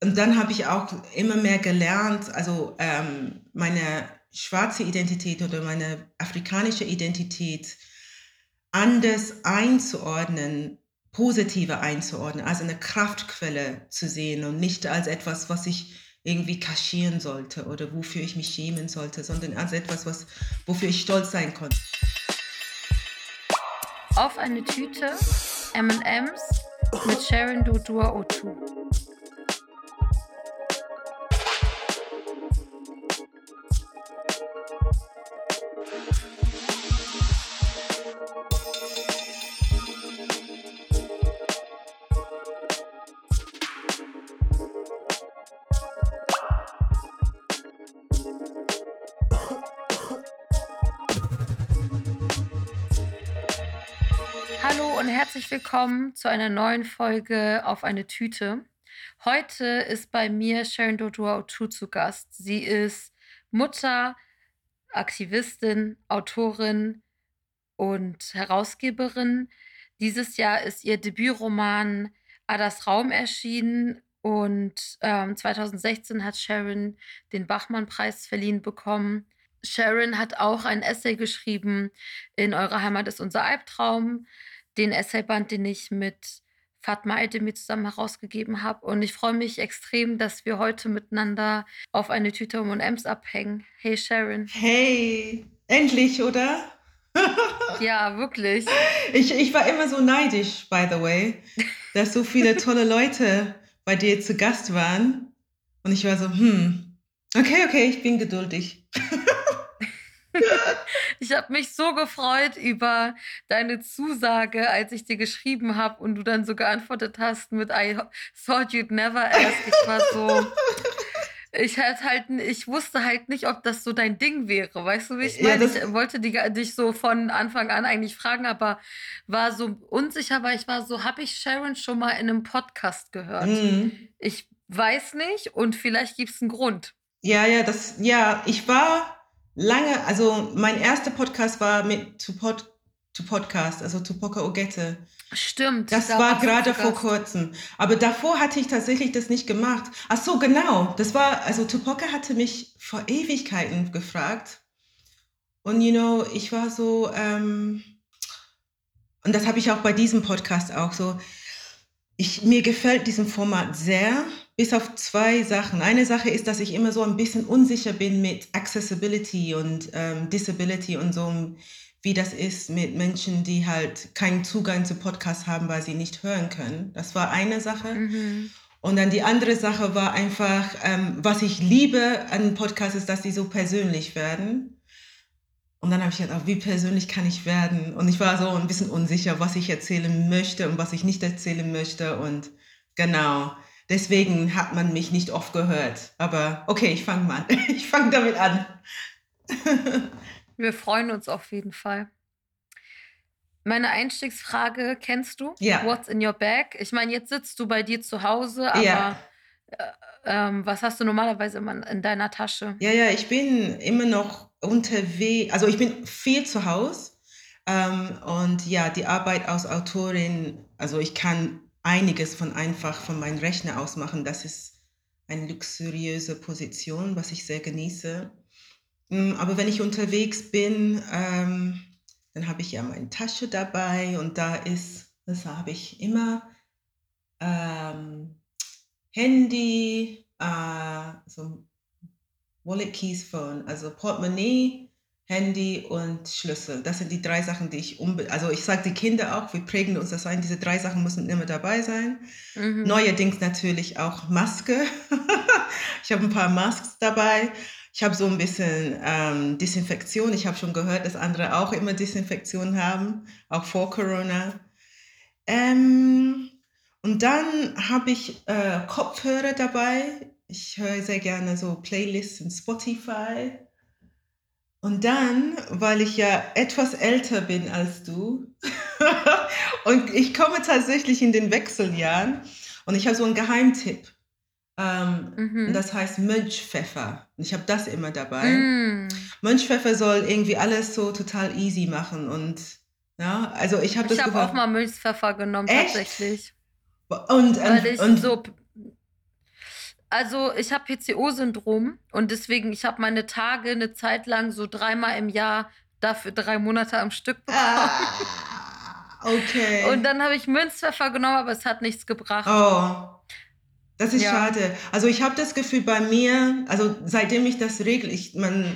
und dann habe ich auch immer mehr gelernt, also ähm, meine schwarze Identität oder meine afrikanische Identität anders einzuordnen, positiver einzuordnen, als eine Kraftquelle zu sehen und nicht als etwas, was ich irgendwie kaschieren sollte oder wofür ich mich schämen sollte, sondern als etwas, was, wofür ich stolz sein konnte. Auf eine Tüte M&M's mit Sharon Dodua O2. Hallo und herzlich willkommen zu einer neuen Folge auf eine Tüte. Heute ist bei mir Sharon Dodua Otu zu Gast. Sie ist Mutter, Aktivistin, Autorin und Herausgeberin. Dieses Jahr ist ihr Debütroman Adas Raum erschienen und ähm, 2016 hat Sharon den Bachmann-Preis verliehen bekommen. Sharon hat auch ein Essay geschrieben, In eurer Heimat ist unser Albtraum, den Essayband, den ich mit Fatma Aydemir zusammen herausgegeben habe. Und ich freue mich extrem, dass wir heute miteinander auf eine Tüte um Ems abhängen. Hey Sharon. Hey, endlich, oder? ja, wirklich. Ich, ich war immer so neidisch, by the way, dass so viele tolle Leute bei dir zu Gast waren. Und ich war so, hm, okay, okay, ich bin geduldig. ich habe mich so gefreut über deine Zusage, als ich dir geschrieben habe und du dann so geantwortet hast mit I thought you'd never ask. Ich war so. Ich halt halt, ich wusste halt nicht, ob das so dein Ding wäre, weißt du, wie ich meine? Ja, ich wollte die, dich so von Anfang an eigentlich fragen, aber war so unsicher, weil ich war so, habe ich Sharon schon mal in einem Podcast gehört? Mhm. Ich weiß nicht und vielleicht gibt es einen Grund. Ja, ja, das, ja, ich war lange, also mein erster Podcast war mit To, Pod, to Podcast, also Tupoka Ogette. Stimmt. Das da war gerade vor kurzem. Aber davor hatte ich tatsächlich das nicht gemacht. Ach so, genau. Das war, also Tupoka hatte mich vor Ewigkeiten gefragt. Und, you know, ich war so, ähm, und das habe ich auch bei diesem Podcast auch so, ich, mir gefällt diesem Format sehr. Bis auf zwei Sachen. Eine Sache ist, dass ich immer so ein bisschen unsicher bin mit Accessibility und ähm, Disability und so, wie das ist mit Menschen, die halt keinen Zugang zu Podcasts haben, weil sie nicht hören können. Das war eine Sache. Mhm. Und dann die andere Sache war einfach, ähm, was ich liebe an Podcasts, ist, dass sie so persönlich werden. Und dann habe ich gedacht, wie persönlich kann ich werden? Und ich war so ein bisschen unsicher, was ich erzählen möchte und was ich nicht erzählen möchte. Und genau. Deswegen hat man mich nicht oft gehört. Aber okay, ich fange mal. Ich fange damit an. Wir freuen uns auf jeden Fall. Meine Einstiegsfrage kennst du? Ja. What's in your bag? Ich meine, jetzt sitzt du bei dir zu Hause, aber ja. äh, ähm, was hast du normalerweise immer in deiner Tasche? Ja, ja, ich bin immer noch unterwegs. Also ich bin viel zu Hause. Ähm, und ja, die Arbeit als Autorin, also ich kann einiges von einfach von meinem Rechner aus machen. Das ist eine luxuriöse Position, was ich sehr genieße. Mm, aber wenn ich unterwegs bin, ähm, dann habe ich ja meine Tasche dabei und da ist, das habe ich immer, ähm, Handy, äh, so Wallet, Keys, Phone, also Portemonnaie, Handy und Schlüssel. Das sind die drei Sachen, die ich unbedingt, also ich sage die Kinder auch, wir prägen uns das ein, diese drei Sachen müssen immer dabei sein. Mhm. Neuerdings natürlich auch Maske. ich habe ein paar Masks dabei. Ich habe so ein bisschen ähm, Desinfektion. Ich habe schon gehört, dass andere auch immer Desinfektion haben, auch vor Corona. Ähm, und dann habe ich äh, Kopfhörer dabei. Ich höre sehr gerne so Playlists in Spotify. Und dann, weil ich ja etwas älter bin als du und ich komme tatsächlich in den Wechseljahren und ich habe so einen Geheimtipp. Ähm, mhm. Das heißt Mönchpfeffer. Und ich habe das immer dabei. Mm. Mönchpfeffer soll irgendwie alles so total easy machen und ja, also ich habe das. Ich habe auch mal Mönchspfeffer genommen Echt? tatsächlich. Und, Weil ich und, so Also ich habe PCO-Syndrom und deswegen, ich habe meine Tage eine Zeit lang so dreimal im Jahr dafür drei Monate am Stück bekommen. Ah, okay. Und dann habe ich Münzpfeffer genommen, aber es hat nichts gebracht. Oh, das ist Ja. schade. Also ich habe das Gefühl bei mir, also seitdem ich das regel, ich man,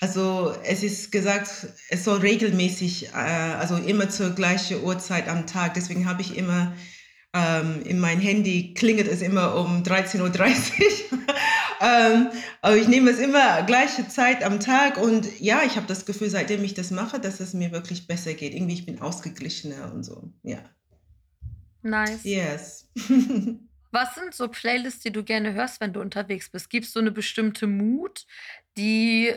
also es ist gesagt, es soll regelmäßig, äh, also immer zur gleichen Uhrzeit am Tag. Deswegen habe ich immer ähm, in mein Handy klingelt es immer um 13.30 Uhr. ähm, aber ich nehme es immer gleiche Zeit am Tag und ja, ich habe das Gefühl, seitdem ich das mache, dass es mir wirklich besser geht. Irgendwie ich bin ausgeglichener und so. Ja. Nice. Yes. Was sind so Playlists, die du gerne hörst, wenn du unterwegs bist? Gibt es so eine bestimmte Mut, die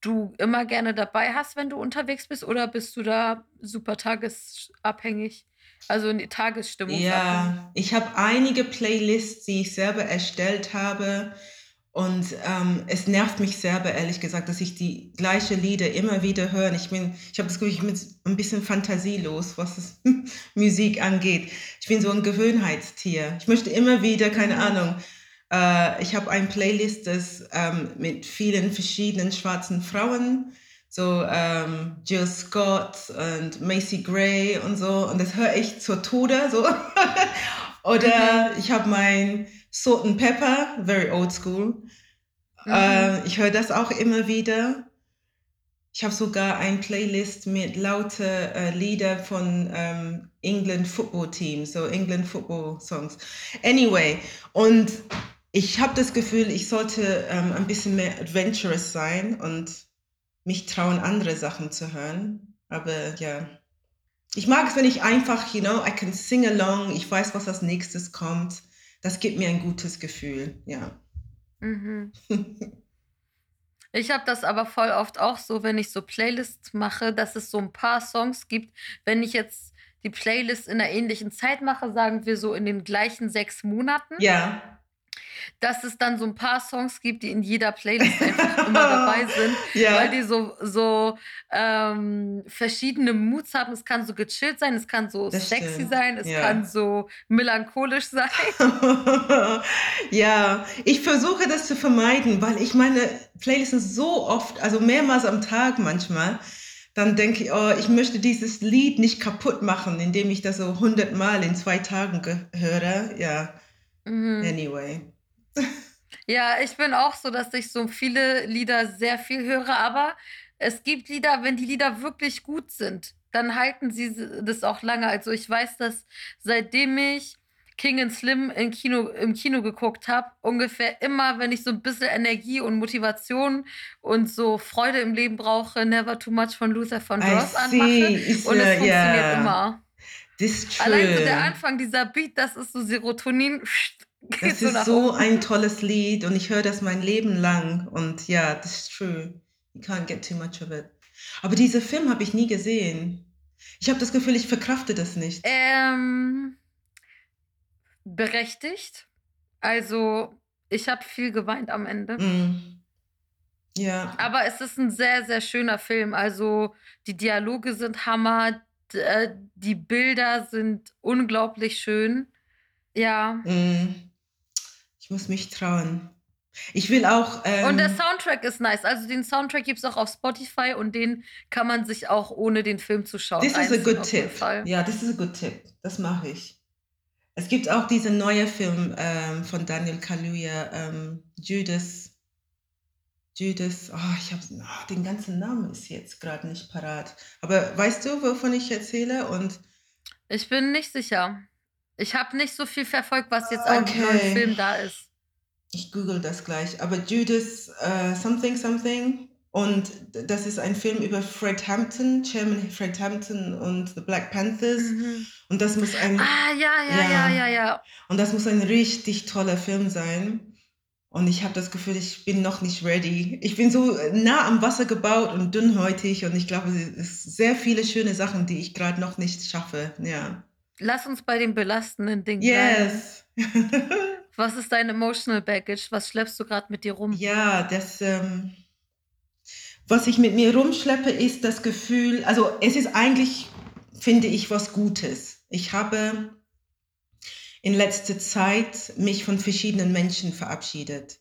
du immer gerne dabei hast, wenn du unterwegs bist? Oder bist du da super tagesabhängig? Also in die Tagesstimmung. Ja, ich habe einige Playlists, die ich selber erstellt habe. Und ähm, es nervt mich selber, ehrlich gesagt, dass ich die gleiche Lieder immer wieder höre. Ich bin, ich habe das Gefühl, ich bin ein bisschen fantasielos, was Musik angeht. Ich bin so ein Gewöhnheitstier. Ich möchte immer wieder, keine Mhm. Ahnung, äh, ich habe ein Playlist, das ähm, mit vielen verschiedenen schwarzen Frauen, so ähm, Jill Scott und Macy Gray und so. Und das höre ich zur Tode, so. Oder ich habe mein Salt and Pepper, very old school. Mhm. Äh, ich höre das auch immer wieder. Ich habe sogar ein Playlist mit lauter äh, Lieder von ähm, England Football Team, so England Football Songs. Anyway, und ich habe das Gefühl, ich sollte ähm, ein bisschen mehr adventurous sein und mich trauen, andere Sachen zu hören. Aber ja, ich mag es, wenn ich einfach, you know, I can sing along, ich weiß, was als nächstes kommt. Das gibt mir ein gutes Gefühl, ja. Mhm. Ich habe das aber voll oft auch so, wenn ich so Playlists mache, dass es so ein paar Songs gibt. Wenn ich jetzt die Playlist in einer ähnlichen Zeit mache, sagen wir so in den gleichen sechs Monaten, Ja. Dass es dann so ein paar Songs gibt, die in jeder Playlist einfach immer dabei sind, Ja. weil die so, so ähm, verschiedene Moods haben. Es kann so gechillt sein, es kann so Das sexy stimmt. sein, es Ja. kann so melancholisch sein. ja, ich versuche das zu vermeiden, weil ich meine Playlists so oft, also mehrmals am Tag manchmal, dann denke ich, oh, ich möchte dieses Lied nicht kaputt machen, indem ich das so hundertmal in zwei Tagen ge- höre. Ja, Mhm. anyway. Ja, ich bin auch so, dass ich so viele Lieder sehr viel höre, aber es gibt Lieder, wenn die Lieder wirklich gut sind, dann halten sie das auch lange. Also ich weiß, dass seitdem ich King and Slim im Kino, im Kino geguckt habe, ungefähr immer, wenn ich so ein bisschen Energie und Motivation und so Freude im Leben brauche, Never Too Much von Luther von Dross see. anmache. Und es funktioniert ja. immer. Allein so der. Anfang, dieser Beat, das ist so Serotonin. Das ist so ein tolles Lied und ich höre das mein Leben lang und ja, das ist true. You can't get too much of it. Aber diesen Film habe ich nie gesehen. Ich habe das Gefühl, ich verkrafte das nicht. Ähm, berechtigt. Also, ich habe viel geweint am Ende. Mm. Ja. Aber es ist ein sehr, sehr schöner Film. Also, die Dialoge sind Hammer. äh, Die Bilder sind unglaublich schön. Ja. Mm. Ich muss mich trauen. Ich will auch. Ähm, Und der Soundtrack ist nice. Also, den Soundtrack gibt es auch auf Spotify und den kann man sich auch ohne den Film zu schauen. This is a reinziehen, good auf jeden tip. Fall. Ja, das ist a good tip. Das mache ich. Es gibt auch diesen neuen Film ähm, von Daniel Kaluuya, ähm, Judas. Judas, oh, ich habe den ganzen Namen ist jetzt gerade nicht parat. Aber weißt du, wovon ich erzähle? Und Ich bin nicht sicher. Ich habe nicht so viel verfolgt, was jetzt an Okay. neuen Film da ist. ich google das gleich. Aber Judas äh, Something Something. Und das ist ein Film über Fred Hampton, Chairman Fred Hampton und The Black Panthers. Mhm. Und das muss ein Ah, ja, ja, ja, Ja. ja, ja. Und das muss ein richtig toller Film sein. Und ich habe das Gefühl, ich bin noch nicht ready. Ich bin so nah am Wasser gebaut und dünnhäutig und ich glaube, es ist sehr viele schöne Sachen, die ich gerade noch nicht schaffe. Ja. Lass uns bei den belastenden Dingen bleiben. Yes. Was ist dein emotional baggage? Was schleppst du gerade mit dir rum? ja, das, ähm, was ich mit mir rumschleppe, ist das Gefühl, also es ist eigentlich, finde ich, was Gutes. Ich habe in letzter Zeit mich von verschiedenen Menschen verabschiedet,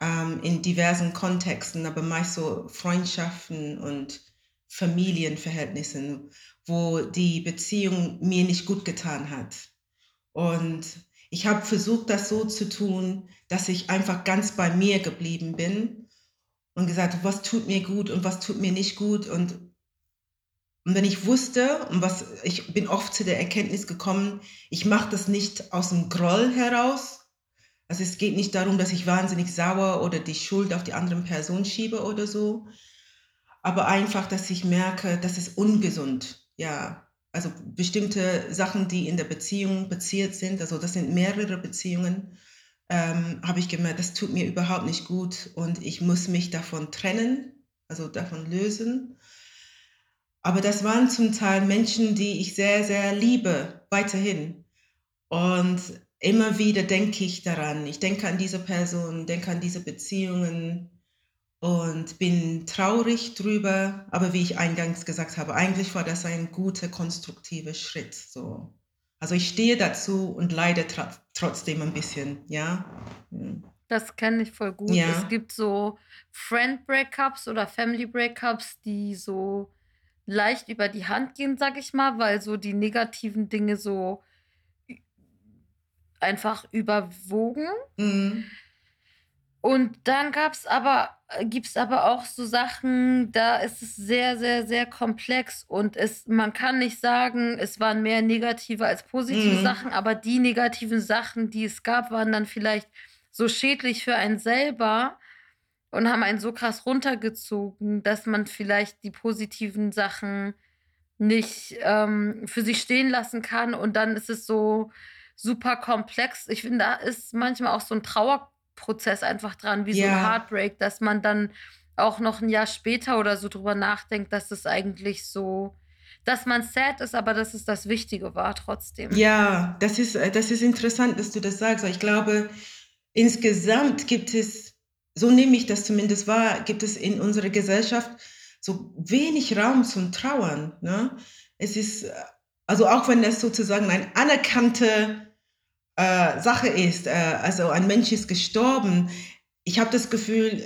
ähm, in diversen Kontexten, aber meist so Freundschaften und Familienverhältnissen, wo die Beziehung mir nicht gut getan hat. Und ich habe versucht, das so zu tun, dass ich einfach ganz bei mir geblieben bin und gesagt, was tut mir gut und was tut mir nicht gut. Und, und wenn ich wusste, und was, ich bin oft zu der Erkenntnis gekommen, ich mache das nicht aus dem Groll heraus. Also es geht nicht darum, dass ich wahnsinnig sauer oder die Schuld auf die andere Person schiebe oder so, aber einfach, dass ich merke, das ist ungesund. Ja, also bestimmte Sachen, die in der Beziehung bezielt sind, also das sind mehrere Beziehungen, ähm, habe ich gemerkt, das tut mir überhaupt nicht gut und ich muss mich davon trennen, also davon lösen. Aber das waren zum Teil Menschen, die ich sehr, sehr liebe, weiterhin. Und immer wieder denke ich daran, ich denke an diese Person, denke an diese Beziehungen, und bin traurig drüber. Aber wie ich eingangs gesagt habe, eigentlich war das ein guter, konstruktiver Schritt. So. Also ich stehe dazu und leide trotzdem ein bisschen, ja. Hm. Das kenne ich voll gut. Ja. Es gibt so Friend-Breakups oder Family-Breakups, die so leicht über die Hand gehen, sag ich mal, weil so die negativen Dinge so einfach überwogen. Mhm. Und dann gab's aber äh, gibt's aber auch so Sachen, da ist es sehr, sehr, sehr komplex und es, man kann nicht sagen, es waren mehr negative als positive Mhm. Sachen, aber die negativen Sachen, die es gab, waren dann vielleicht so schädlich für einen selber und haben einen so krass runtergezogen, dass man vielleicht die positiven Sachen nicht ähm, für sich stehen lassen kann und dann ist es so super komplex. Ich finde, da ist manchmal auch so ein Trauer Prozess einfach dran, wie so ein Heartbreak, dass man dann auch noch ein Jahr später oder so drüber nachdenkt, dass es eigentlich so, dass man sad ist, aber dass es das Wichtige war trotzdem. Ja, das ist, äh, das ist interessant, dass du das sagst. Ich glaube, insgesamt gibt es, so nehme ich das zumindest wahr, gibt es in unserer Gesellschaft so wenig Raum zum Trauern. Ne? Es ist, äh, also auch wenn das sozusagen ein anerkannter äh, Sache ist, äh, also ein Mensch ist gestorben, ich habe das Gefühl,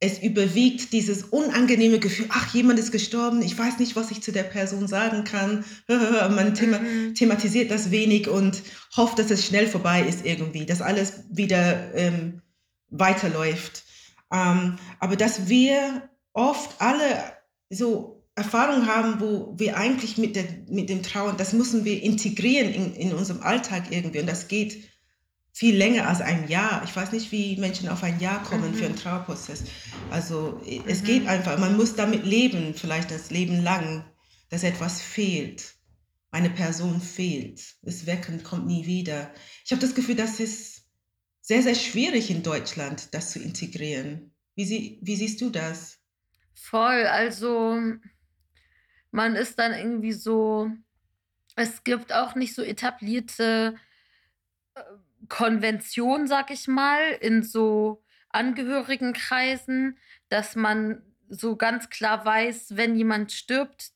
es überwiegt dieses unangenehme Gefühl, ach, jemand ist gestorben, ich weiß nicht, was ich zu der Person sagen kann. Man thema mhm. thematisiert das wenig und hofft, dass es schnell vorbei ist irgendwie, dass alles wieder ähm, weiterläuft. Ähm, aber dass wir oft alle so Erfahrung haben, wo wir eigentlich mit, der, mit dem Trauern, das müssen wir integrieren in, in unserem Alltag irgendwie. Und das geht viel länger als ein Jahr. Ich weiß nicht, wie Menschen auf ein Jahr kommen mhm. für einen Trauerprozess. Also es mhm. geht einfach, man muss damit leben, vielleicht das Leben lang, dass etwas fehlt. Eine Person fehlt. Das Wecken kommt nie wieder. Ich habe das Gefühl, das ist sehr, sehr schwierig in Deutschland, das zu integrieren. Wie, sie, wie siehst du das? Voll, also man ist dann irgendwie so es gibt auch nicht so etablierte, äh, Konventionen, sag ich mal, in so Angehörigenkreisen, dass man so ganz klar weiß, wenn jemand stirbt,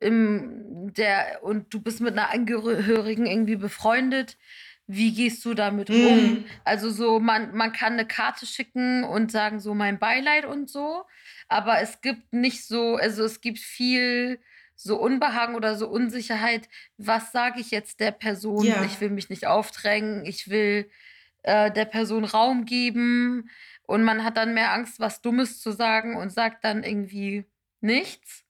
im der und du bist mit einer Angehörigen irgendwie befreundet, wie gehst du damit um? Mhm. Also so, man, man kann eine Karte schicken und sagen so mein Beileid und so, aber es gibt nicht so, also es gibt viel so Unbehagen oder so Unsicherheit. Was sage ich jetzt der Person? Ja. Ich will mich nicht aufdrängen, ich will äh, der Person Raum geben und man hat dann mehr Angst, was Dummes zu sagen und sagt dann irgendwie nichts.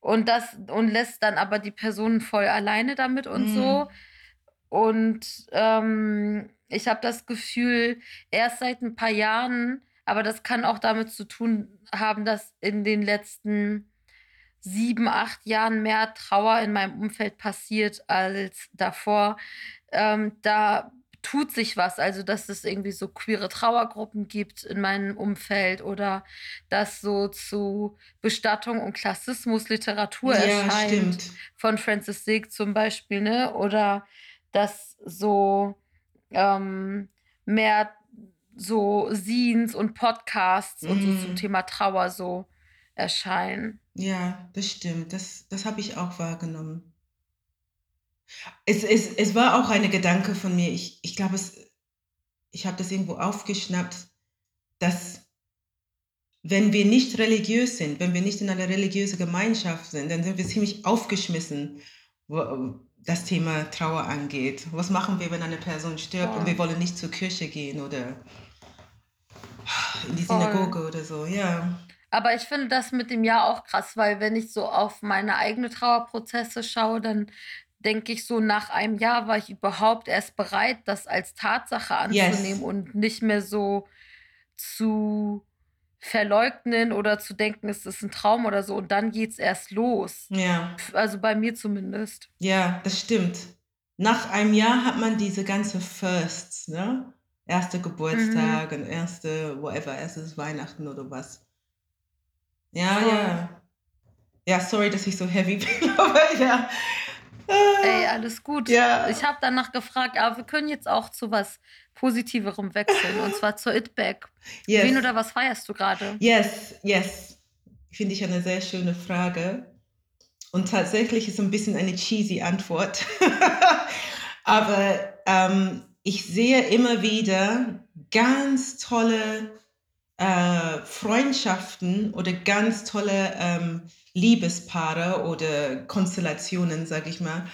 Und das und lässt dann aber die Person voll alleine damit und mhm. so. Und ähm, ich habe das Gefühl, erst seit ein paar Jahren aber das kann auch damit zu tun haben, dass in den letzten sieben, acht Jahren mehr Trauer in meinem Umfeld passiert als davor. Ähm, da tut sich was, also dass es irgendwie so queere Trauergruppen gibt in meinem Umfeld oder dass so zu Bestattung und Klassismus Literatur ja, erscheint stimmt. von Francis Sieg zum Beispiel, ne? Oder dass so ähm, mehr so Scenes und Podcasts mm. und so zum mm. Thema Trauer so erscheinen. Ja, das stimmt. Das, das habe ich auch wahrgenommen. Es, es, es war auch eine Gedanke von mir. Ich, ich glaube, ich habe das irgendwo aufgeschnappt, dass wenn wir nicht religiös sind, wenn wir nicht in einer religiösen Gemeinschaft sind, dann sind wir ziemlich aufgeschmissen, das Thema Trauer angeht. Was machen wir, wenn eine Person stirbt Voll. und wir wollen nicht zur Kirche gehen oder in die Voll. Synagoge oder so, ja. Aber ich finde das mit dem Jahr auch krass, weil wenn ich so auf meine eigenen Trauerprozesse schaue, dann denke ich so, nach einem Jahr war ich überhaupt erst bereit, das als Tatsache anzunehmen yes. und nicht mehr so zu verleugnen oder zu denken, es ist ein Traum oder so. Und dann geht es erst los. Ja. Also bei mir zumindest. Ja, das stimmt. Nach einem Jahr hat man diese ganze Firsts, ne? Erster Geburtstag mhm. und erste, whatever, erstes Weihnachten oder was. Ja, ja. Ja, sorry, dass ich so heavy bin, aber ja. Ey, alles gut. Ja. Ich habe danach gefragt, aber wir können jetzt auch zu was Positiverem wechseln, und zwar zur It-Bag. Yes. Wen oder was feierst du gerade? Yes, yes. Finde ich eine sehr schöne Frage. Und tatsächlich ist es ein bisschen eine cheesy Antwort. aber ähm, ich sehe immer wieder ganz tolle äh, Freundschaften oder ganz tolle ähm, Liebespaare oder Konstellationen, sage ich mal.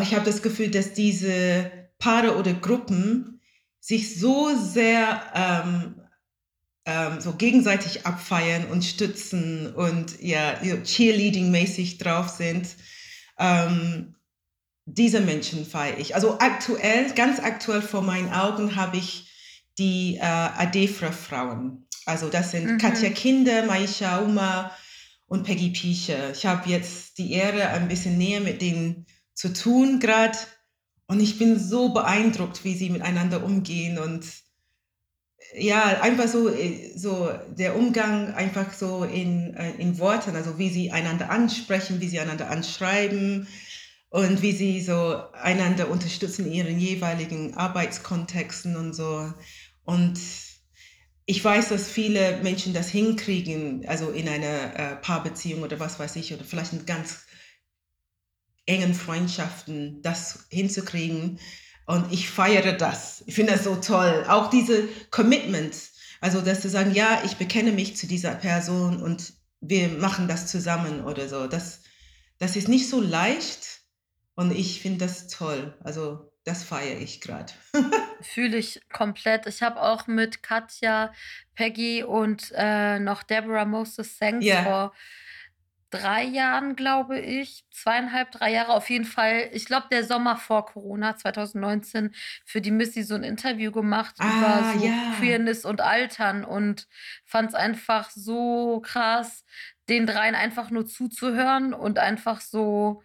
Ich habe das Gefühl, dass diese Paare oder Gruppen sich so sehr ähm, ähm, so gegenseitig abfeiern und stützen und ja, Cheerleading-mäßig drauf sind. Ähm, diese Menschen feiere ich. Also aktuell, ganz aktuell vor meinen Augen habe ich die äh, Adefra-Frauen. Also das sind mhm. Katja Kinder, Maisha Uma und Peggy Pieche. Ich habe jetzt die Ehre, ein bisschen näher mit denen zu tun gerade. Und ich bin so beeindruckt, wie sie miteinander umgehen und ja, einfach so, äh, so der Umgang einfach so in, äh, in Worten, also wie sie einander ansprechen, wie sie einander anschreiben und wie sie so einander unterstützen in ihren jeweiligen Arbeitskontexten und so. Und ich weiß, dass viele Menschen das hinkriegen, also in einer äh, Paarbeziehung oder was weiß ich, oder vielleicht in ganz engen Freundschaften, das hinzukriegen. Und ich feiere das. Ich finde das so toll. Auch diese Commitments, also dass zu sagen, ja, ich bekenne mich zu dieser Person und wir machen das zusammen oder so. Das, das ist nicht so leicht und ich finde das toll. Also das feiere ich gerade. Fühle ich komplett. Ich habe auch mit Katja, Peggy und äh, noch Deborah Moses Sanks yeah. vor drei Jahren, glaube ich, zweieinhalb, drei Jahre auf jeden Fall. Ich glaube, der Sommer vor Corona 2019 für die Missy so ein Interview gemacht ah, über so ja. Queerness und Altern und fand es einfach so krass, den dreien einfach nur zuzuhören und einfach so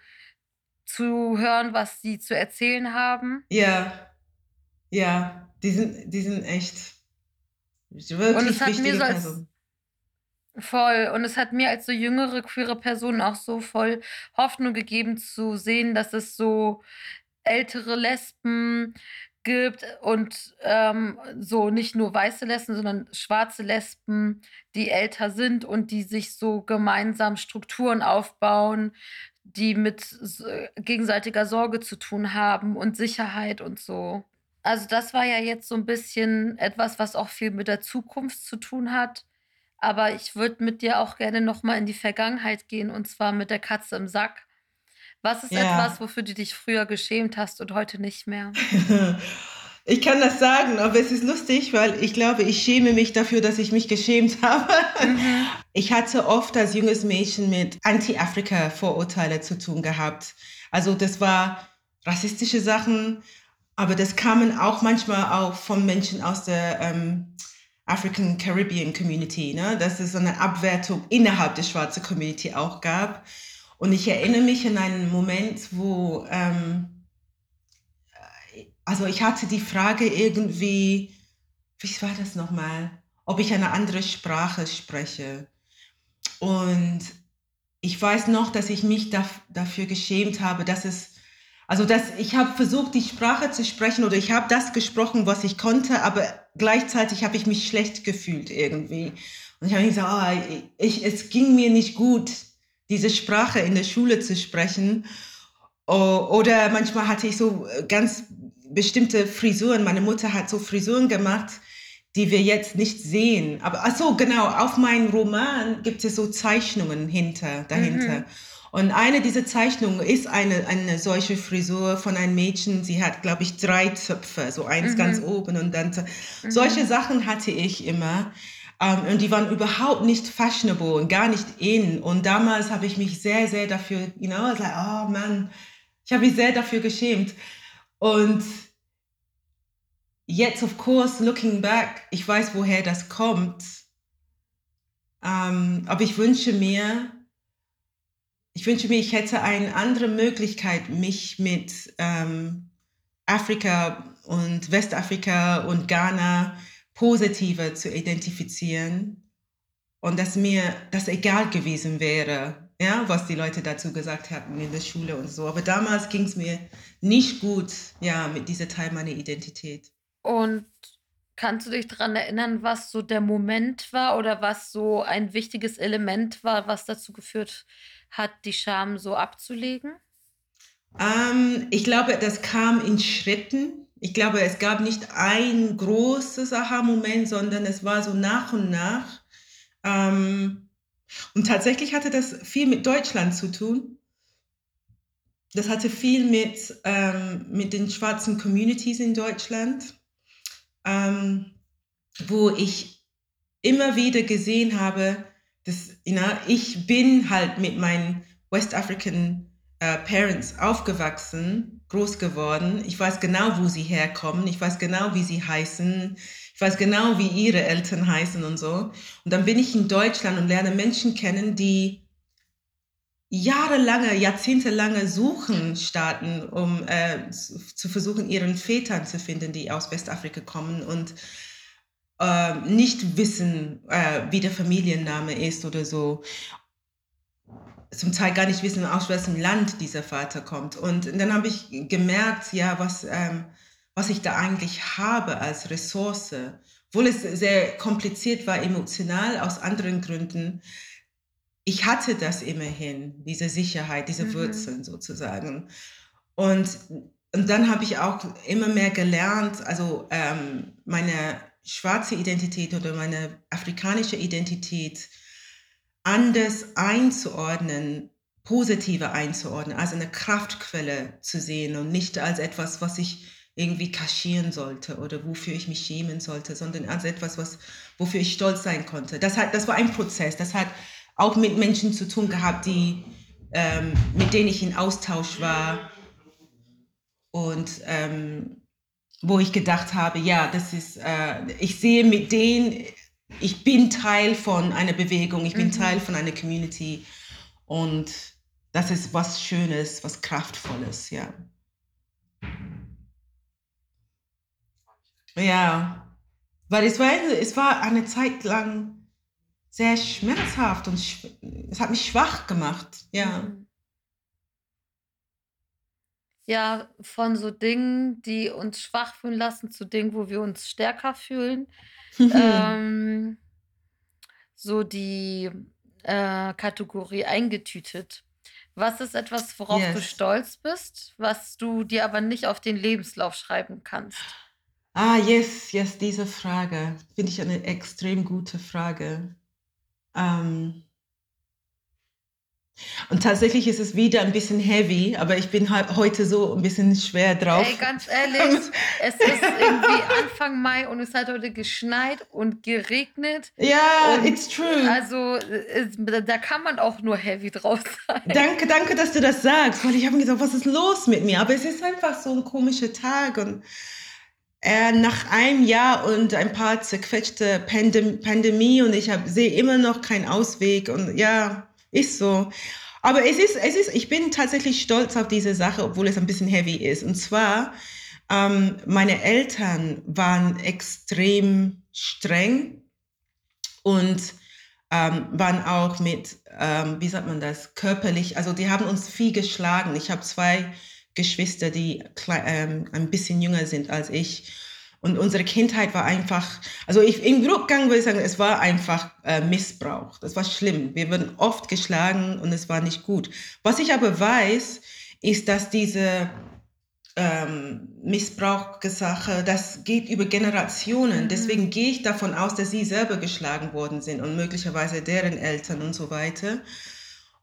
zu hören, was sie zu erzählen haben. Ja, ja, die sind, die sind echt wirklich und es hat mir so als, Voll. Und es hat mir als so jüngere queere Person auch so voll Hoffnung gegeben zu sehen, dass es so ältere Lesben gibt und ähm, so nicht nur weiße Lesben, sondern schwarze Lesben, die älter sind und die sich so gemeinsam Strukturen aufbauen, die mit gegenseitiger Sorge zu tun haben und Sicherheit und so. Also das war ja jetzt so ein bisschen etwas, was auch viel mit der Zukunft zu tun hat. Aber ich würde mit dir auch gerne noch mal in die Vergangenheit gehen und zwar mit der Katze im Sack. Was ist ja. etwas, wofür du dich früher geschämt hast und heute nicht mehr? Ich kann das sagen, aber es ist lustig, weil ich glaube, ich schäme mich dafür, dass ich mich geschämt habe. Mhm. Ich hatte oft als junges Mädchen mit Anti-Afrika-Vorurteile zu tun gehabt. Also das war rassistische Sachen, aber das kamen auch manchmal auch von Menschen aus der ähm, African Caribbean Community, ne? dass es eine Abwertung innerhalb der schwarzen Community auch gab. Und ich erinnere mich an einen Moment, wo ähm, also ich hatte die Frage irgendwie, wie war das nochmal, ob ich eine andere Sprache spreche. Und ich weiß noch, dass ich mich da, dafür geschämt habe, dass es, also dass ich habe versucht, die Sprache zu sprechen oder ich habe das gesprochen, was ich konnte, aber gleichzeitig habe ich mich schlecht gefühlt irgendwie. Und ich habe gesagt, oh, ich, es ging mir nicht gut, diese Sprache in der Schule zu sprechen. oder manchmal hatte ich so äh, ganz bestimmte Frisuren. Meine Mutter hat so Frisuren gemacht, die wir jetzt nicht sehen. Aber ach so, genau, auf meinem Roman gibt es so Zeichnungen hinter, dahinter. Mhm. Und eine dieser Zeichnungen ist eine, eine solche Frisur von einem Mädchen. Sie hat, glaube ich, drei Zöpfe, so eins mhm. ganz oben und dann. Mhm. Solche Sachen hatte ich immer. Um, ähm, und die waren überhaupt nicht fashionable und gar nicht in. Und damals habe ich mich sehr, sehr dafür, you know, like, oh Mann, ich habe mich sehr dafür geschämt. Und jetzt, of course, looking back, ich weiß, woher das kommt. Ähm, aber ich wünsche mir, ich wünsche mir, ich hätte eine andere Möglichkeit, mich mit ähm, Afrika und Westafrika und Ghana positiver zu identifizieren und dass mir das egal gewesen wäre, ja, was die Leute dazu gesagt hatten in der Schule und so. Aber damals ging es mir nicht gut, ja, mit dieser Teil meiner Identität. Und kannst du dich daran erinnern, was so der Moment war oder was so ein wichtiges Element war, was dazu geführt hat, die Scham so abzulegen? Ähm, ich glaube, das kam in Schritten. Ich glaube, es gab nicht ein großes Aha-Moment, sondern es war so nach und nach. Ähm, und tatsächlich hatte das viel mit Deutschland zu tun. Das hatte viel mit, ähm, mit den schwarzen Communities in Deutschland, ähm, wo ich immer wieder gesehen habe, dass know, ich bin halt mit meinen West African äh, Parents aufgewachsen, groß geworden. Ich weiß genau, wo sie herkommen. Ich weiß genau, wie sie heißen. Ich weiß genau, wie ihre Eltern heißen und so. Und dann bin ich in Deutschland und lerne Menschen kennen, die jahrelange, jahrzehntelange Suchen starten, um äh, zu versuchen, ihren Vätern zu finden, die aus Westafrika kommen und äh, nicht wissen, äh, wie der Familienname ist oder so zum Teil gar nicht wissen, aus welchem Land dieser Vater kommt. Und dann habe ich gemerkt, ja, was, ähm, was ich da eigentlich habe als Ressource, obwohl es sehr kompliziert war, emotional, aus anderen Gründen. Ich hatte das immerhin, diese Sicherheit, diese mhm. Wurzeln sozusagen. Und, und dann habe ich auch immer mehr gelernt, also ähm, meine schwarze Identität oder meine afrikanische Identität, anders einzuordnen, positiver einzuordnen, als eine Kraftquelle zu sehen und nicht als etwas, was ich irgendwie kaschieren sollte oder wofür ich mich schämen sollte, sondern als etwas, was, wofür ich stolz sein konnte. Das, hat, das war ein Prozess, das hat auch mit Menschen zu tun gehabt, die, ähm, mit denen ich in Austausch war und ähm, wo ich gedacht habe, ja, das ist, äh, ich sehe mit denen ich bin Teil von einer Bewegung, ich bin mhm. Teil von einer Community und das ist was Schönes, was Kraftvolles, ja. Ja, weil es war, es war eine Zeit lang sehr schmerzhaft und es hat mich schwach gemacht, ja. Mhm. Ja, von so Dingen, die uns schwach fühlen lassen, zu Dingen, wo wir uns stärker fühlen. ähm, so die äh, Kategorie eingetütet. Was ist etwas, worauf yes. du stolz bist, was du dir aber nicht auf den Lebenslauf schreiben kannst? Ah, yes, yes, diese Frage finde ich eine extrem gute Frage. Ähm, und tatsächlich ist es wieder ein bisschen heavy, aber ich bin halt heute so ein bisschen schwer drauf. Ey, ganz ehrlich, es ist irgendwie Anfang Mai und es hat heute geschneit und geregnet. Ja, und it's true. Also da kann man auch nur heavy drauf sein. Danke, danke, dass du das sagst, weil ich habe mir gesagt, was ist los mit mir? Aber es ist einfach so ein komischer Tag und äh, nach einem Jahr und ein paar zerquetschte Pandem Pandemie und ich sehe immer noch keinen Ausweg und ja, ist so. Aber es ist, es ist, ich bin tatsächlich stolz auf diese Sache, obwohl es ein bisschen heavy ist. Und zwar, ähm, meine Eltern waren extrem streng und ähm, waren auch mit, ähm, wie sagt man das, körperlich, also die haben uns viel geschlagen. Ich habe zwei Geschwister, die ähm, ein bisschen jünger sind als ich. Und unsere Kindheit war einfach, also ich, im Rückgang würde ich sagen, es war einfach äh, Missbrauch. Das war schlimm. Wir wurden oft geschlagen und es war nicht gut. Was ich aber weiß, ist, dass diese ähm, Missbrauchsache, das geht über Generationen. Mhm. Deswegen gehe ich davon aus, dass sie selber geschlagen worden sind und möglicherweise deren Eltern und so weiter.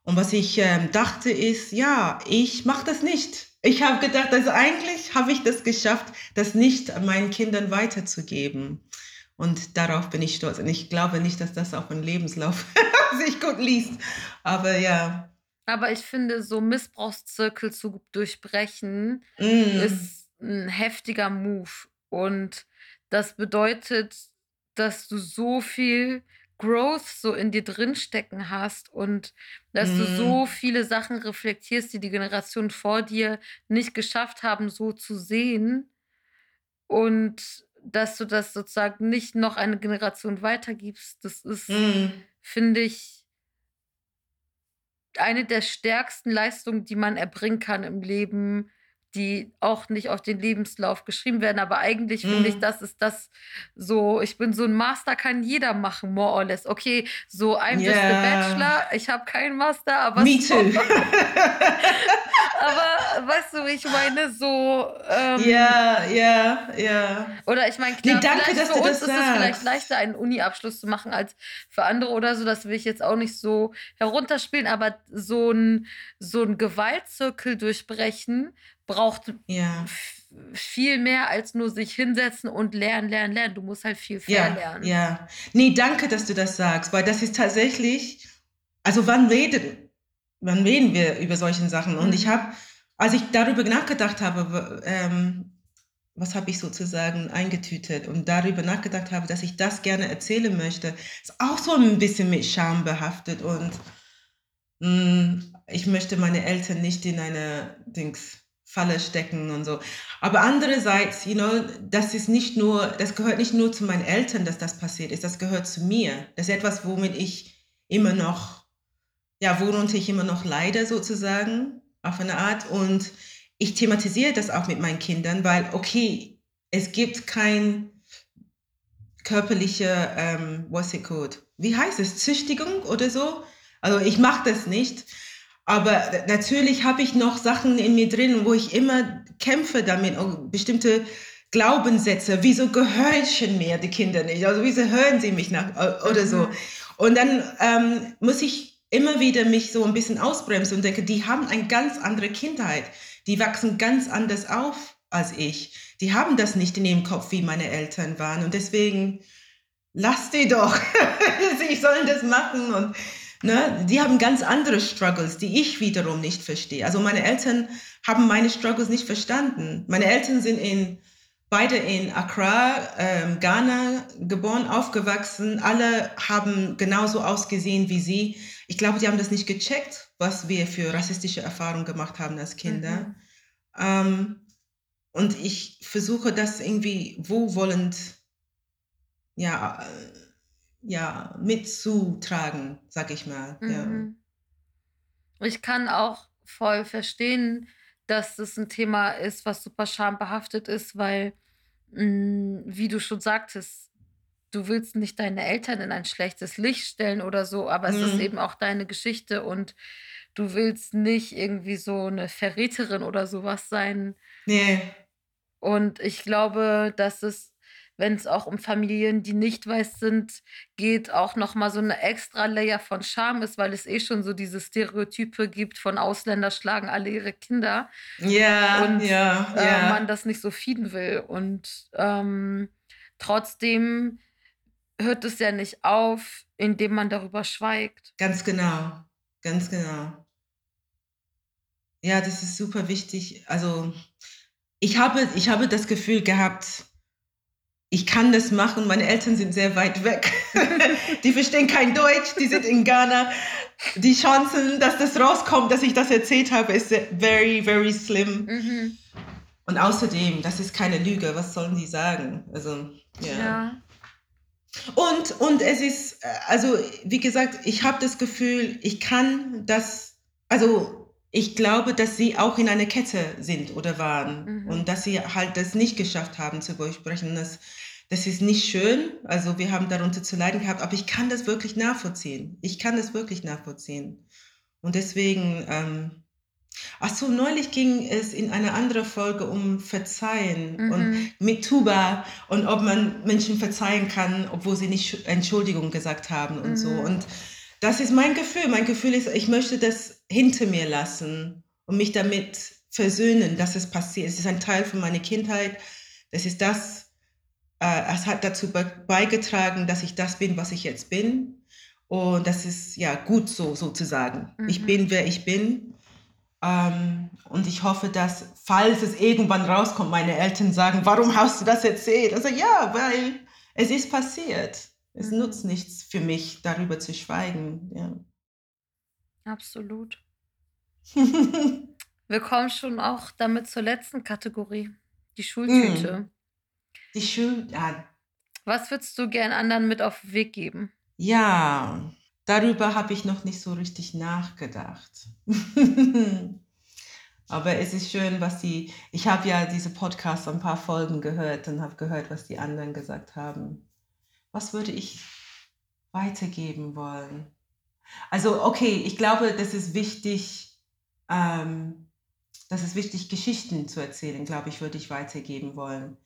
Und was ich ähm, dachte ist, ja, ich mache das nicht. Ich habe gedacht, also eigentlich habe ich das geschafft, das nicht meinen Kindern weiterzugeben. Und darauf bin ich stolz. Und ich glaube nicht, dass das auf einen Lebenslauf sich gut liest. Aber ja, aber ich finde, so Missbrauchszirkel zu durchbrechen Mm. ist ein heftiger Move. Und das bedeutet, dass du so viel Growth so in dir drinstecken hast und dass du Mm. so viele Sachen reflektierst, die die Generation vor dir nicht geschafft haben, so zu sehen. Und dass du das sozusagen nicht noch eine Generation weitergibst. Das ist, Mm. finde ich, eine der stärksten Leistungen, die man erbringen kann im Leben, die auch nicht auf den Lebenslauf geschrieben werden. Aber eigentlich finde ich, Mm. das ist das so, ich bin so ein Master, kann jeder machen, more or less. Okay, so I'm just a. Bachelor, ich habe keinen Master, aber Me so, too. aber weißt du, ich meine, so ähm, ja, ja, ja. oder ich meine, Nee, klar, danke, vielleicht dass für du uns das ist es vielleicht sagst. leichter, einen Uni-Abschluss zu machen als für andere oder so. Das will ich jetzt auch nicht so herunterspielen, aber so ein, so ein Gewaltzirkel durchbrechen braucht Ja, viel mehr als nur sich hinsetzen und lernen, lernen, lernen. Du musst halt viel ja, verlernen. ja. Nee, danke, dass du das sagst, weil das ist tatsächlich, also wann redet, wann reden wir über solche Sachen? Und ich Mhm. habe, als ich darüber nachgedacht habe, ähm, was habe ich sozusagen eingetütet und darüber nachgedacht habe, dass ich das gerne erzählen möchte, ist auch so ein bisschen mit Scham behaftet und mh, ich möchte meine Eltern nicht in eine Dings Falle stecken und so. Aber andererseits, you know, das ist nicht nur, das gehört nicht nur zu meinen Eltern, dass das passiert ist, das gehört zu mir. Das ist etwas, womit ich immer noch, ja, worunter ich immer noch leide sozusagen, auf eine Art. Und ich thematisiere das auch mit meinen Kindern, weil, okay, es gibt kein körperliche, ähm, what's it called? Wie heißt es? Züchtigung oder so? Also ich mache das nicht. Aber natürlich habe ich noch Sachen in mir drin, wo ich immer kämpfe damit, bestimmte Glaubenssätze. Wieso gehorchen mir die Kinder nicht? Also wieso hören sie mich nach äh, oder so? Mhm. Und dann ähm, muss ich immer wieder mich so ein bisschen ausbremsen und denke, die haben eine ganz andere Kindheit. Die wachsen ganz anders auf als ich. Die haben das nicht in ihrem Kopf, wie meine Eltern waren. Und deswegen lass die doch. sie sollen das machen und Ne, die haben ganz andere Struggles, die ich wiederum nicht verstehe. Also meine Eltern haben meine Struggles nicht verstanden. Meine Eltern sind in, beide in Accra, ähm, Ghana geboren, aufgewachsen. Alle haben genauso ausgesehen wie sie. Ich glaube, die haben das nicht gecheckt, was wir für rassistische Erfahrungen gemacht haben als Kinder. Mhm. Ähm, und ich versuche das irgendwie wohlwollend, ja, äh, ja, mitzutragen, sag ich mal. Ja. Mhm. Ich kann auch voll verstehen, dass das ein Thema ist, was super schambehaftet ist, weil, mh, wie du schon sagtest, du willst nicht deine Eltern in ein schlechtes Licht stellen oder so, aber es ist Mhm. eben auch deine Geschichte und du willst nicht irgendwie so eine Verräterin oder sowas sein. Nee, Und ich glaube, dass es, wenn es auch um Familien, die nicht weiß sind, geht, auch noch mal so eine extra Layer von Scham ist, weil es eh schon so diese Stereotype gibt von Ausländer schlagen alle ihre Kinder ja, und ja, äh, ja. man das nicht so feeden will. Und ähm, trotzdem hört es ja nicht auf, indem man darüber schweigt. Ganz genau, ganz genau. Ja, das ist super wichtig. Also ich habe, ich habe das Gefühl gehabt, ich kann das machen. Meine Eltern sind sehr weit weg. die verstehen kein Deutsch, die sind in Ghana. Die Chancen, dass das rauskommt, dass ich das erzählt habe, ist very, very slim. Mhm. Und außerdem, das ist keine Lüge. Was sollen die sagen? Also, ja. Ja. Und, und es ist, äh, also wie gesagt, ich habe das Gefühl, ich kann das, also ich glaube, dass sie auch in einer Kette sind oder waren Mhm. und dass sie halt das nicht geschafft haben zu durchbrechen. Das, das ist nicht schön, also wir haben darunter zu leiden gehabt, aber ich kann das wirklich nachvollziehen. Ich kann das wirklich nachvollziehen. Und deswegen, ähm, Ach so, neulich ging es in einer anderen Folge um Verzeihen mhm. und mit Tuba und ob man Menschen verzeihen kann, obwohl sie nicht Entschuldigung gesagt haben und mhm. so. Und das ist mein Gefühl. Mein Gefühl ist, ich möchte das hinter mir lassen und mich damit versöhnen, dass es passiert. Es ist ein Teil von meiner Kindheit. Das ist das, äh, es hat dazu beigetragen, dass ich das bin, was ich jetzt bin. Und das ist ja gut so, sozusagen. Mhm. Ich bin, wer ich bin. Ähm, und ich hoffe, dass, falls es irgendwann rauskommt, meine Eltern sagen, warum hast du das erzählt? Also ja, weil es ist passiert. Es mhm. nutzt nichts für mich, darüber zu schweigen. Ja. Absolut. Wir kommen schon auch damit zur letzten Kategorie, die Schultüte. Mm. Die Schul... Ja. Was würdest du gern anderen mit auf den Weg geben? Ja, darüber habe ich noch nicht so richtig nachgedacht. Aber es ist schön, was die, ich habe ja diese Podcasts ein paar Folgen gehört und habe gehört, was die anderen gesagt haben. Was würde ich weitergeben wollen? Also, okay, ich glaube, das ist wichtig, ähm, das ist wichtig, Geschichten zu erzählen, glaube ich, würde ich weitergeben wollen.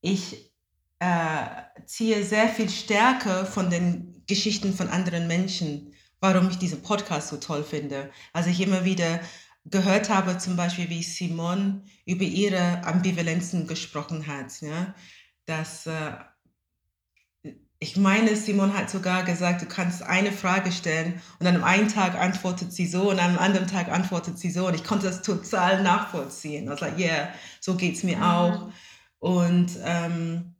Ich äh, ziehe sehr viel Stärke von den Geschichten von anderen Menschen, warum ich diesen Podcast so toll finde. Also ich immer wieder gehört habe, zum Beispiel, wie Simon über ihre Ambivalenzen gesprochen hat. Ja? Dass, äh, ich meine, Simon hat sogar gesagt, du kannst eine Frage stellen und an einem Tag antwortet sie so und an einem anderen Tag antwortet sie so. Und ich konnte das total nachvollziehen. Also, like, yeah, so geht es mir mhm. auch. Und ähm,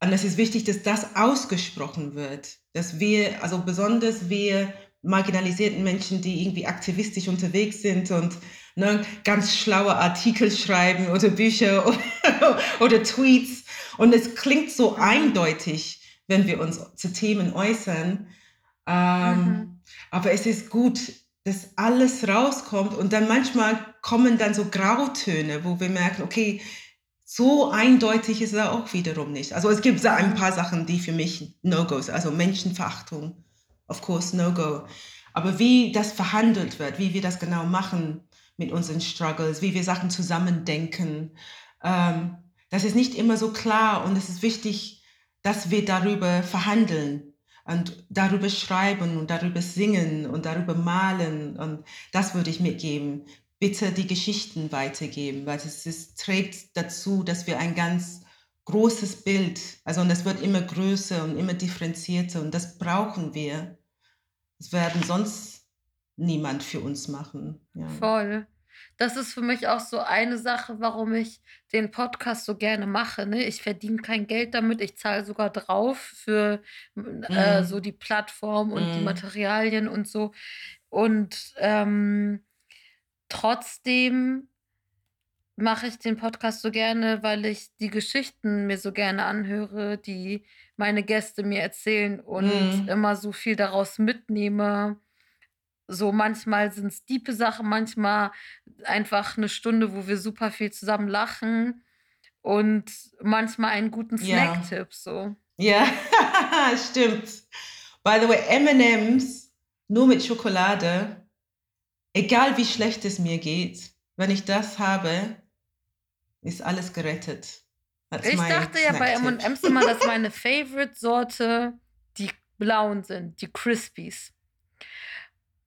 und es ist wichtig, dass das ausgesprochen wird, dass wir, also besonders wir marginalisierten Menschen, die irgendwie aktivistisch unterwegs sind und ne, ganz schlaue Artikel schreiben oder Bücher oder, oder Tweets. Und es klingt so eindeutig, wenn wir uns zu Themen äußern. Ähm, mhm. Aber es ist gut, dass alles rauskommt und dann manchmal kommen dann so Grautöne, wo wir merken, okay, so eindeutig ist er auch wiederum nicht. Also es gibt ein paar Sachen, die für mich No-Gos, also Menschenverachtung, of course No-Go. Aber wie das verhandelt wird, wie wir das genau machen mit unseren Struggles, wie wir Sachen zusammendenken, ähm, das ist nicht immer so klar und es ist wichtig, dass wir darüber verhandeln und darüber schreiben und darüber singen und darüber malen und das würde ich mitgeben bitte die Geschichten weitergeben, weil es ist, trägt dazu, dass wir ein ganz großes Bild, also und es wird immer größer und immer differenzierter und das brauchen wir. Das werden sonst niemand für uns machen. Ja. Voll. Das ist für mich auch so eine Sache, warum ich den Podcast so gerne mache. Ne? Ich verdiene kein Geld damit, ich zahle sogar drauf für äh, mm. so die Plattform und mm. die Materialien und so. Und ähm, Trotzdem mache ich den Podcast so gerne, weil ich die Geschichten mir so gerne anhöre, die meine Gäste mir erzählen und mhm. immer so viel daraus mitnehme. So manchmal sind es diepe Sachen, manchmal einfach eine Stunde, wo wir super viel zusammen lachen und manchmal einen guten Snack-Tipp. So. Ja, stimmt. By the way, MMs nur mit Schokolade egal wie schlecht es mir geht, wenn ich das habe, ist alles gerettet. That's ich dachte ja bei M&M's immer, dass meine Favorite-Sorte die blauen sind, die Crispies.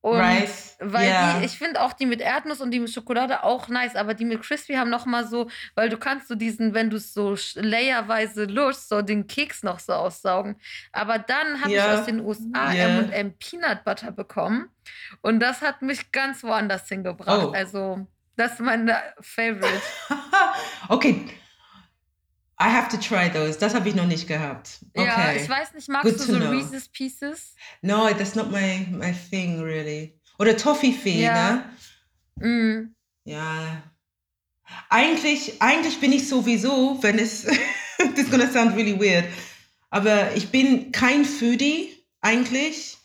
Und Rice, weil yeah. die, ich finde auch die mit Erdnuss und die mit Schokolade auch nice, aber die mit Crispy haben noch mal so, weil du kannst so diesen, wenn du es so layerweise lust, so den Keks noch so aussaugen. Aber dann habe yeah. ich aus den USA yeah. M&M Peanut Butter bekommen und das hat mich ganz woanders hingebracht. Oh. Also das ist mein Favorite. okay, I have to try those. Das habe ich noch nicht gehabt. Okay. Ja, ich weiß nicht, magst Good du so know. Reese's Pieces? No, that's not my, my thing really. Oder Toffifee, ja. ne? Mm. Ja. Eigentlich, eigentlich bin ich sowieso, wenn es, this is gonna sound really weird, aber ich bin kein Foodie eigentlich.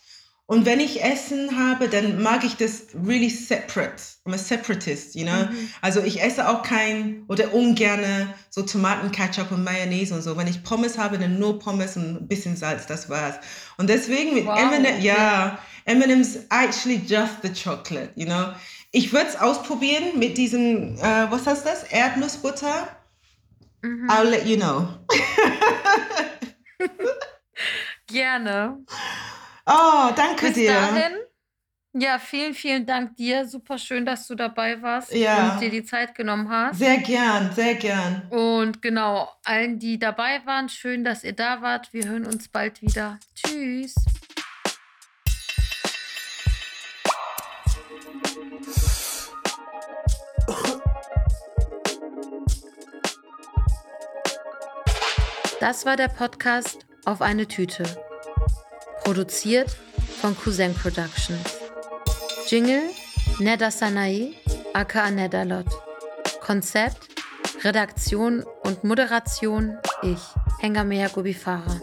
Und wenn ich Essen habe, dann mag ich das really separate. I'm a separatist, you know? Mhm. Also ich esse auch kein oder ungerne so Tomatenketchup und Mayonnaise und so. Wenn ich Pommes habe, dann nur Pommes und ein bisschen Salz, das war's. Und deswegen mit wow, M&M, ja, M&M's actually just the chocolate, you know? ich würde es ausprobieren mit diesem, äh, was heißt das? Erdnussbutter. Mhm. I'll let you know. Gerne. Oh, danke Bis dir. Dahin, ja, vielen, vielen Dank dir. Super schön, dass du dabei warst ja. und dir die Zeit genommen hast. Sehr gern, sehr gern. Und genau, allen, die dabei waren, schön, dass ihr da wart. Wir hören uns bald wieder. Tschüss. Das war der Podcast auf eine Tüte. Produziert von Cousin Productions. Jingle Neda Sanae, aka Nedalot. Konzept, Redaktion und Moderation ich, Hengamea Gubifara.